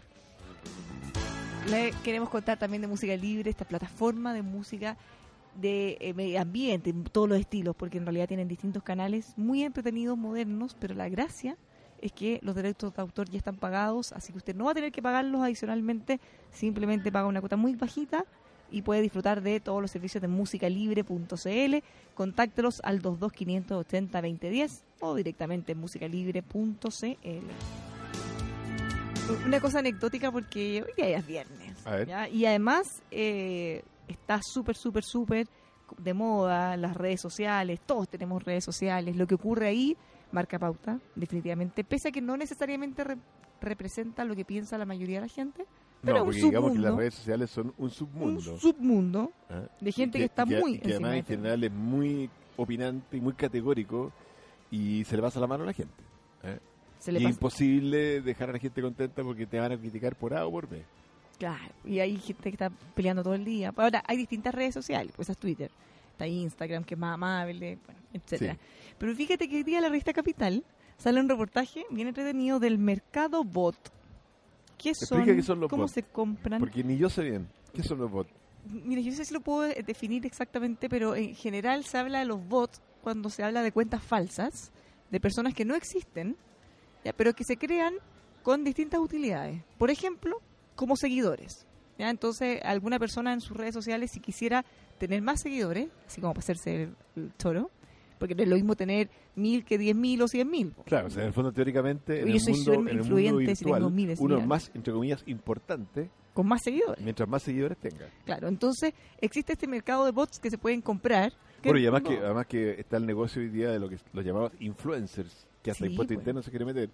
Le queremos contar también de música libre, esta plataforma de música de eh, medio ambiente, todos los estilos, porque en realidad tienen distintos canales muy entretenidos, modernos, pero la gracia es que los derechos de autor ya están pagados, así que usted no va a tener que pagarlos adicionalmente, simplemente paga una cuota muy bajita y puede disfrutar de todos los servicios de musicalibre.cl. Contáctelos al 22 580 2010 o directamente en musicalibre.cl. Una cosa anecdótica porque hoy día ya es viernes. ¿ya? Y además eh, está súper, súper, súper de moda las redes sociales. Todos tenemos redes sociales. Lo que ocurre ahí marca pauta, definitivamente, pese a que no necesariamente re- representa lo que piensa la mayoría de la gente, pero no, un porque digamos que las submundo. redes sociales son un submundo. un submundo ¿eh? de gente Y que, está y muy que además en general es muy opinante y muy categórico y se le pasa la mano a la gente. ¿eh? Se le y es imposible dejar a la gente contenta porque te van a criticar por A o por B. Claro, y hay gente que está peleando todo el día. Ahora, hay distintas redes sociales, pues es Twitter, está Instagram, que es más amable, bueno, etcétera. Sí. Pero fíjate que hoy día en la revista Capital sale un reportaje bien entretenido del mercado bot. ¿Qué son? Explica qué son los ¿Cómo bots. se compran? Porque ni yo sé bien. ¿Qué son los bots? Mira, yo no sé si lo puedo definir exactamente, pero en general se habla de los bots cuando se habla de cuentas falsas, de personas que no existen, ya, pero que se crean con distintas utilidades. Por ejemplo, como seguidores. ¿ya? Entonces, alguna persona en sus redes sociales, si quisiera tener más seguidores, así como para hacerse el, el choro, porque no es lo mismo tener mil que diez mil o cien mil. Claro, o sea, en el fondo teóricamente en Yo el soy mundo, en el mundo si tengo miles uno es más, entre comillas, importante Con más seguidores. mientras más seguidores tenga. Claro, entonces existe este mercado de bots que se pueden comprar. que Bueno, y además que, además que está el negocio hoy día de lo que los llamados influencers, que hasta Sí, impuesto pues. interno se quiere meter,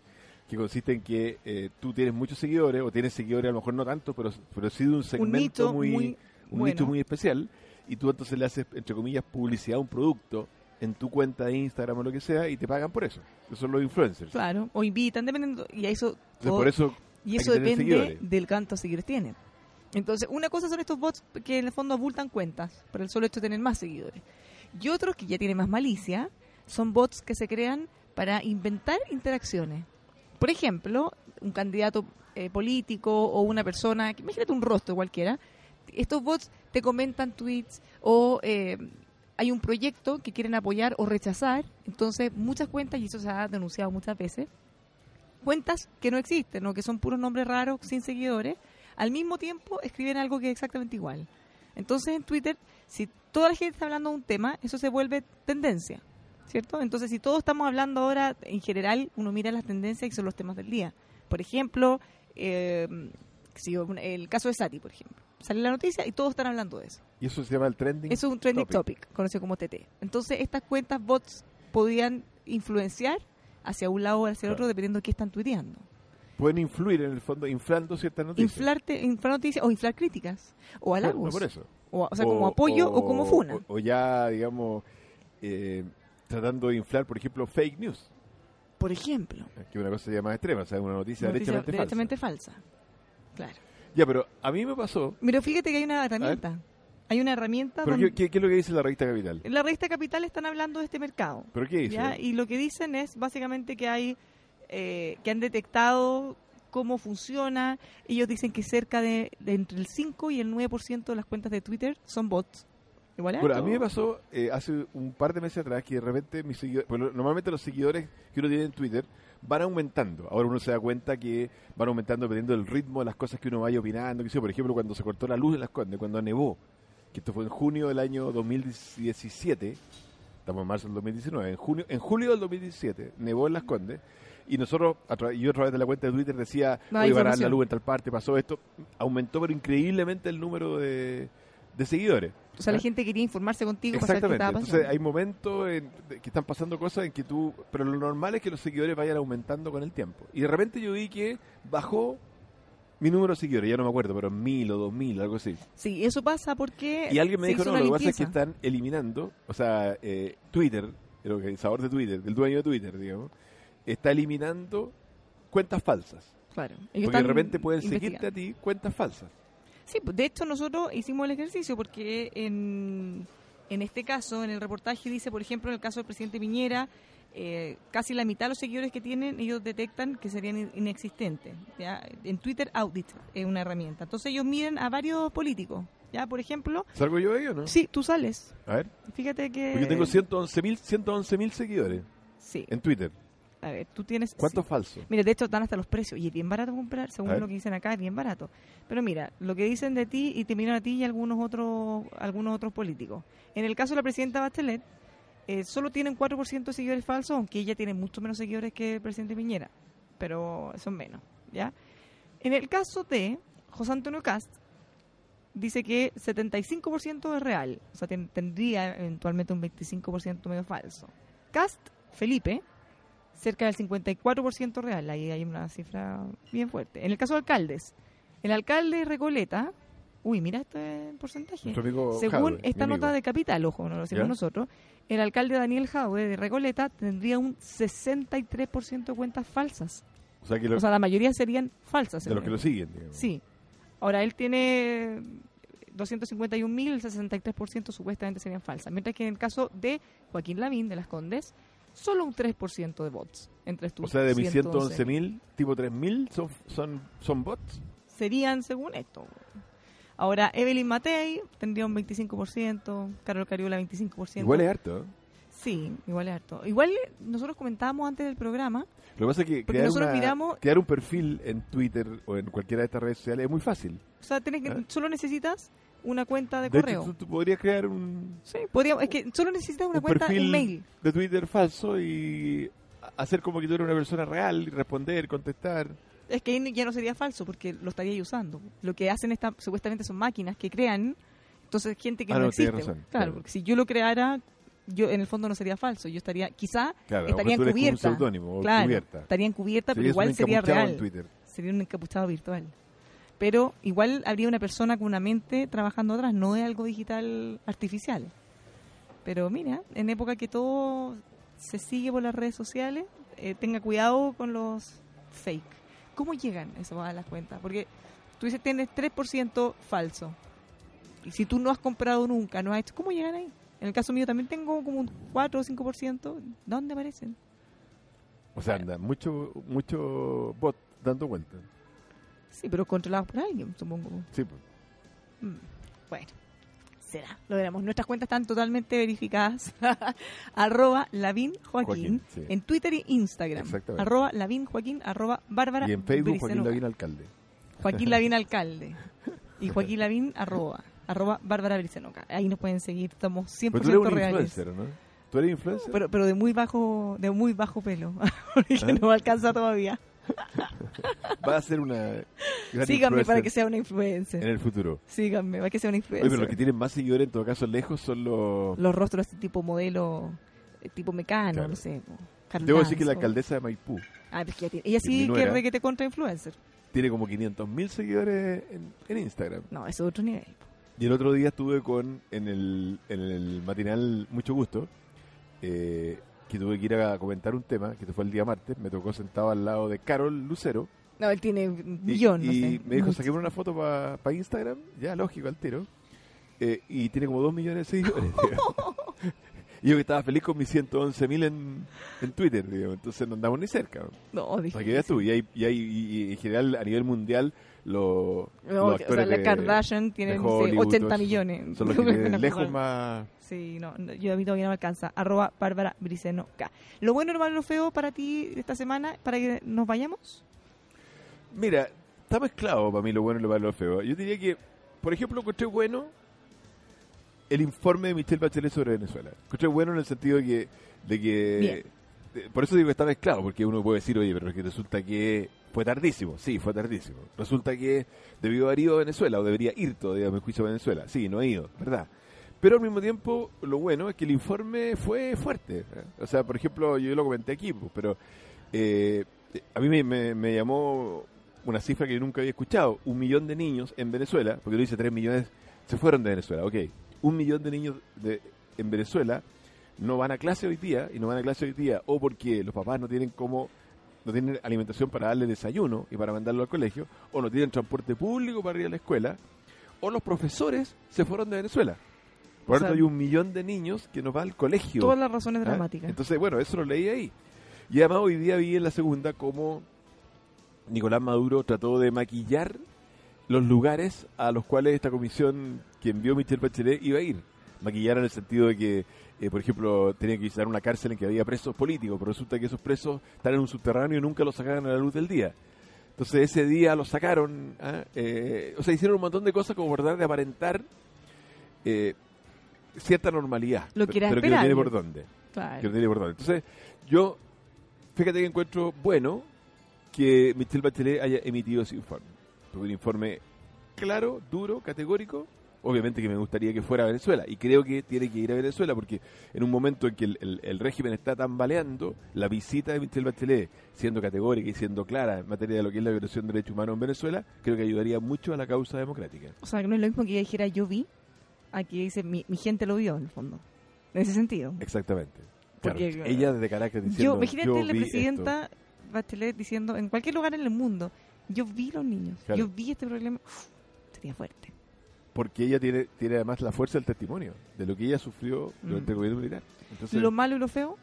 que consiste en que eh, tú tienes muchos seguidores, o tienes seguidores a lo mejor no tanto, pero, pero sí de un segmento muy, muy un bueno. nicho muy especial, y tú entonces le haces, entre comillas, publicidad a un producto en tu cuenta de Instagram o lo que sea, y te pagan por eso. Esos son los influencers. Claro, o invitan, dependiendo. Y eso, Entonces, o- por eso y eso depende seguidores. del cuántos seguidores tienen. Entonces, una cosa son estos bots que en el fondo abultan cuentas por el solo hecho de tener más seguidores. Y otros que ya tienen más malicia son bots que se crean para inventar interacciones. Por ejemplo, un candidato eh, político o una persona, imagínate un rostro cualquiera, estos bots te comentan tweets o eh, hay un proyecto que quieren apoyar o rechazar, entonces muchas cuentas, y eso se ha denunciado muchas veces, cuentas que no existen o que son puros nombres raros sin seguidores, al mismo tiempo escriben algo que es exactamente igual. Entonces en Twitter, si toda la gente está hablando de un tema, eso se vuelve tendencia, ¿cierto? Entonces si todos estamos hablando ahora, en general, uno mira las tendencias y son los temas del día. Por ejemplo, eh, el caso de Sati, por ejemplo. Sale la noticia y todos están hablando de eso. Y eso se llama el trending. Eso es un trending topic. topic, conocido como TT. Entonces, estas cuentas bots podían influenciar hacia un lado o hacia el Claro. otro dependiendo de qué están tuiteando. Pueden influir en el fondo, inflando ciertas noticias. Inflarte, inflar noticias o inflar críticas o Claro, halagos. no por eso. O, o sea, como apoyo o, como funa. O, ya, digamos, eh, tratando de inflar, por ejemplo, fake news, por ejemplo. que una cosa ya más extrema, o sea, una noticia, Noticia derechamente, derechamente falsa. falsa. Claro. Ya, pero a mí me pasó, Pero fíjate que hay una herramienta. Hay una herramienta pero. ¿qué, qué, qué es lo que dice la revista Capital? En la revista Capital están hablando de este mercado. ¿Pero qué dice? ¿ya? Y lo que dicen es básicamente que hay eh, que han detectado cómo funciona. Ellos dicen que cerca de, de entre el 5 y el 9% de las cuentas de Twitter son bots. Igual Bueno, a mí me pasó eh, hace un par de meses atrás que de repente mis seguidores, bueno, normalmente los seguidores que uno tiene en Twitter van aumentando. Ahora uno se da cuenta que van aumentando dependiendo del ritmo de las cosas que uno vaya opinando. Que yo, por ejemplo, cuando se cortó la luz en Las Condes, cuando nevó, que esto fue en junio del año 2017, estamos en marzo del 2019, en, junio, en julio del 2017, nevó en Las Condes. Y nosotros, a yo a través de la cuenta de Twitter decía, No a dar la luz en tal parte, pasó esto. Aumentó, pero increíblemente el número de, de seguidores. O sea, la gente quería informarse contigo para saber qué Entonces hay momentos en- que están pasando cosas en que tú... Pero lo normal es que los seguidores vayan aumentando con el tiempo. Y de repente yo vi que bajó mi número de seguidores, ya no me acuerdo, pero mil o dos mil, algo así. Sí, eso pasa porque Y alguien me dijo, no, lo que pasa es que están eliminando, o sea, eh, Twitter, el organizador de Twitter, el dueño de Twitter, digamos, está eliminando cuentas falsas. Claro. Ellos Porque de repente pueden seguirte a ti cuentas falsas. Sí, pues, de hecho nosotros hicimos el ejercicio porque en, en este caso, en el reportaje dice, por ejemplo, en el caso del presidente Piñera, eh, casi la mitad de los seguidores que tienen, ellos detectan que serían in- inexistentes. ¿ya? En Twitter Audit es una herramienta. Entonces ellos miran a varios políticos. ¿ya? Por ejemplo, ¿Salgo yo de ahí o no? sí, tú sales. A ver, Fíjate que... porque yo tengo 111 mil 111 mil seguidores Sí, en Twitter. A ver, tú tienes... ¿Cuánto sí. falso? Mira, de hecho dan hasta los precios y es bien barato comprar, según lo que dicen acá, es bien barato. Pero mira, lo que dicen de ti y te miran a ti y algunos otros algunos otros políticos. En el caso de la presidenta Bachelet, eh, solo tienen 4% de seguidores falsos, aunque ella tiene mucho menos seguidores que el presidente Piñera, pero son menos, ¿ya? En el caso de José Antonio Cast, dice que 75% es real, o sea, ten- tendría eventualmente un 25% medio falso. Cast, Felipe, cerca del 54% real. Ahí hay una cifra bien fuerte. En el caso de alcaldes, el alcalde de Recoleta, uy, mira este porcentaje. Según esta nota de Capital, ojo, no lo ¿Ya? nosotros, el alcalde Daniel Jadwe de Recoleta tendría un 63% de cuentas falsas. O sea, que lo- O sea, la mayoría serían falsas. de los según que lo siguen, digamos. Sí. Ahora, él tiene 251.000, el 63% supuestamente serían falsas. Mientras que en el caso de Joaquín Lavín, de Las Condes, solo un 3% de bots. Entre estos O sea, de mis 111.000. 111.000, tipo 3.000 son, son, son bots. Serían según esto. Ahora, Evelyn Matei tendría un 25%, Carol Cariola 25%. Igual es harto. ¿eh? Sí, igual es harto. Igual eh, nosotros comentábamos antes del programa, Lo que pasa es que crear, nosotros una- miramos- crear un perfil en Twitter o en cualquiera de estas redes sociales es muy fácil. o sea, tenés que, ¿Eh? solo necesitas una cuenta de, De correo. hecho, tú, tú podrías crear un, Sí, podríamos, es que solo necesitas una un cuenta, perfil un mail. de Twitter falso y hacer como que tú eres una persona real y responder, contestar. Es que ya no sería falso porque lo estaría usando. Lo que hacen esta, supuestamente son máquinas que crean, entonces gente que Ah, no, no, existe. razón, claro, claro. porque si yo lo creara, yo en el fondo no sería falso. Yo estaría, quizá, Claro, estaría un encubierta. claro, encubierta. estaría encubierta, pero igual sería real. en Twitter. Sería un encapuchado virtual. Pero igual habría una persona con una mente trabajando atrás, no es algo digital artificial. Pero mira, en época que todo se sigue por las redes sociales, eh, tenga cuidado con los fake. ¿Cómo llegan eso a las cuentas? Porque tú dices tienes 3% falso. Y si tú no has comprado nunca, no has hecho, ¿cómo llegan ahí? En el caso mío también tengo como un 4 o 5%. ¿Dónde aparecen? O sea, anda, mucho, mucho bot dando vueltas. Sí, pero controlados por alguien, supongo. Sí, pues. Mm, Bueno, será. Lo veremos. Nuestras cuentas están totalmente verificadas. arroba Lavín Joaquín, Joaquín, sí. en Twitter e Instagram. Arroba Lavín Joaquín, arroba Bárbara Y en Facebook, Joaquín. Lavín Alcalde. Joaquín Lavín Alcalde. Y Joaquín Lavín arroba, arroba Bárbara Bricenoca. Ahí nos pueden seguir, estamos 100% Pero tú eres un reales. influencer, ¿o ¿no? ¿Tú eres influencer? Pero, pero de muy bajo, de muy bajo pelo. Porque ¿Ah? no me alcanza todavía. Va a ser una gran Síganme para que sea una en influencer. el futuro. Síganme para que sea una Oye, influencer. pero los que tienen más seguidores en todo caso lejos son los... los rostros así tipo modelo, eh, tipo mecano, Claro. no sé. Carl Debo decir que la alcaldesa de Maipú Ah, pues que tiene- ella sí que re que te contra influencer. tiene como 500 mil seguidores en, en Instagram. No, eso es otro nivel. Y el otro día estuve con en el, en el matinal Mucho Gusto, eh, que tuve que ir a comentar un tema, que fue el día martes, me tocó sentado al lado de Carol Lucero. No, él tiene un millón, y no sé. me dijo, mucho. saquemos una foto para Instagram, ya lógico, al tiro. Eh, y tiene como 2 millones de seguidores. y yo que estaba feliz con mis 111 mil en, en Twitter, digamos. entonces no andamos ni cerca. No, dije. Para que veas tú, y, hay, y, hay, y en general a nivel mundial No, los que- o sea, actores la Kardashian tiene de no sé, Hollywood, 80 todo eso, millones. Son los que tienen lejos más... Sí, no, yo a mí todavía no me alcanza. Arroba Bárbara Briceno K. Lo bueno, lo malo, lo feo para ti esta semana, para que nos vayamos. Mira, está mezclado para mí lo bueno y lo malo lo feo. Yo diría que, por ejemplo, encontré bueno el informe de Michelle Bachelet sobre Venezuela. Encontré bueno en el sentido de que... De que Bien. Por eso digo que está mezclado, porque uno puede decir, oye, pero es que resulta que fue tardísimo. Sí, fue tardísimo. Resulta que debió haber ido a Venezuela, o debería ir todavía mi juicio a Venezuela. Sí, no ha ido, ¿verdad? Pero al mismo tiempo, lo bueno es que el informe fue fuerte. ¿eh? O sea, por ejemplo, yo lo comenté aquí, pues, pero eh, a mí me, me- me llamó una cifra que yo nunca había escuchado. Un millón de niños en Venezuela, porque lo dice tres millones, se fueron de Venezuela, ok. Un millón de niños de, en Venezuela no van a clase hoy día, y no van a clase hoy día, o porque los papás no tienen cómo, no tienen alimentación para darle desayuno y para mandarlo al colegio, o no tienen transporte público para ir a la escuela, o los profesores se fueron de Venezuela. Por O lo tanto, sea, hay un millón de niños que no van al colegio. Todas las razones ¿Ah? dramáticas. Entonces, bueno, eso lo leí ahí. Y además hoy día vi en la segunda cómo Nicolás Maduro trató de maquillar los lugares a los cuales esta comisión que envió Michelle Bachelet iba a ir. Maquillar en el sentido de que, eh, por ejemplo, tenía que visitar una cárcel en que había presos políticos, pero resulta que esos presos están en un subterráneo y nunca los sacaban a la luz del día. Entonces ese día los sacaron, ¿ah? Eh, o sea, hicieron un montón de cosas como tratar de aparentar eh, cierta normalidad. Lo que era pero que no tiene por dónde Claro. que no tiene por dónde. Entonces, yo, fíjate que encuentro bueno que Michelle Bachelet haya emitido ese informe. Porque un informe claro, duro, categórico, obviamente que me gustaría que fuera a Venezuela y creo que tiene que ir a Venezuela porque en un momento en que el, el- el régimen está tambaleando, la visita de Michelle Bachelet, siendo categórica y siendo clara en materia de lo que es la violación de derechos humanos en Venezuela, creo que ayudaría mucho a la causa democrática. O sea, que no es lo mismo que ella dijera yo vi, aquí dice mi, mi gente lo vio, en el fondo. En ese sentido. Exactamente. Claro, Porque- ella desde carácter Yo, diciendo imagínate "Yo la presidenta Bachelet diciendo en cualquier lugar en el mundo, yo vi los niños, Claro. yo vi este problema, Uf, sería fuerte. Esto", porque ella tiene, tiene además la fuerza del testimonio de lo que ella sufrió durante Mm. el gobierno militar. Entonces, Lo malo y lo feo,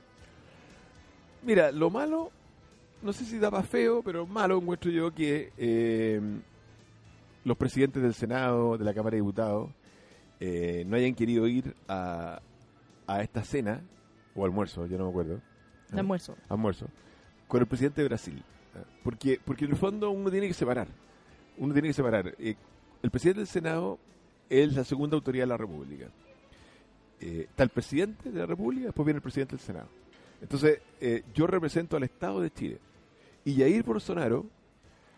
Mira, lo malo, no sé si daba feo, pero malo encuentro yo que eh, los presidentes del Senado, de la Cámara de Diputados, eh, no hayan querido ir a, a esta cena, o almuerzo, yo no me acuerdo. almuerzo. Almuerzo, con el presidente de Brasil. ¿eh? Porque, porque en el fondo uno tiene que separar. Uno tiene que separar. Eh, el presidente del Senado es la segunda autoridad de la República. Eh, está el presidente de la República, después viene el presidente del Senado. Entonces, eh, yo represento al Estado de Chile. Y Jair Bolsonaro,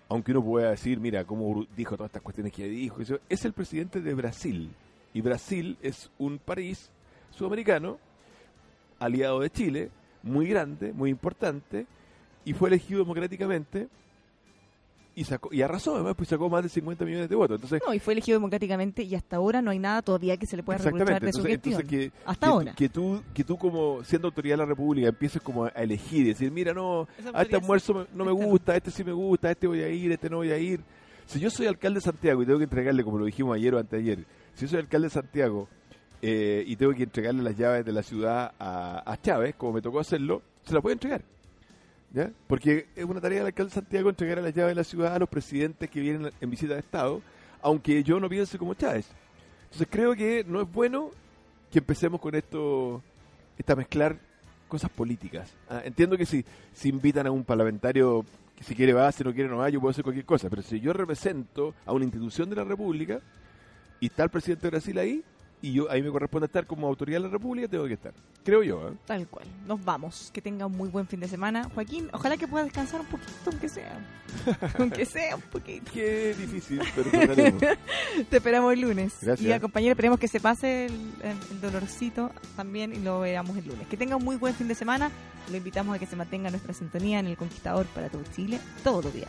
aunque uno pueda decir, mira, cómo dijo todas estas cuestiones que dijo, es el presidente de Brasil. Y Brasil es un país sudamericano, aliado de Chile, muy grande, muy importante, y fue elegido democráticamente y sacó y arrasó, además, pues sacó más de 50 millones de votos. Entonces, No, y fue elegido democráticamente y hasta ahora no hay nada todavía que se le pueda reprochar de su gestión. entonces que, Hasta que, ahora. que tú, que tú como siendo autoridad de la República empieces como a elegir y decir, mira, no, a este almuerzo me- no me gusta, este sí me gusta, este voy a ir, este no voy a ir. Si yo soy alcalde de Santiago y tengo que entregarle, como lo dijimos ayer o anteayer, si yo soy alcalde de Santiago eh, y tengo que entregarle las llaves de la ciudad a, a Chávez, como me tocó hacerlo, se la puedo entregar. ¿Ya? Porque es una tarea del alcalde de Santiago entregar las llaves de la ciudad a los presidentes que vienen en visita de Estado, aunque yo no piense como Chávez. Entonces creo que no es bueno que empecemos con esto, esta mezclar cosas políticas. Ah, entiendo que si, si invitan a un parlamentario que si quiere va, si no quiere no va, yo puedo hacer cualquier cosa, pero si yo represento a una institución de la República y está el presidente de Brasil ahí, y yo ahí me corresponde estar como autoridad de la República, tengo que estar. Creo yo, ¿eh? Tal cual. Nos vamos. Que tenga un muy buen fin de semana. Joaquín, ojalá que pueda descansar un poquito, aunque sea. aunque sea un poquito. Qué difícil, pero. Te esperamos el lunes. Gracias. Y a compañero, esperemos que se pase el, el- el dolorcito también y lo veamos el lunes. Que tenga un muy buen fin de semana. Lo invitamos a que se mantenga nuestra sintonía en El Conquistador para todo Chile todos los días.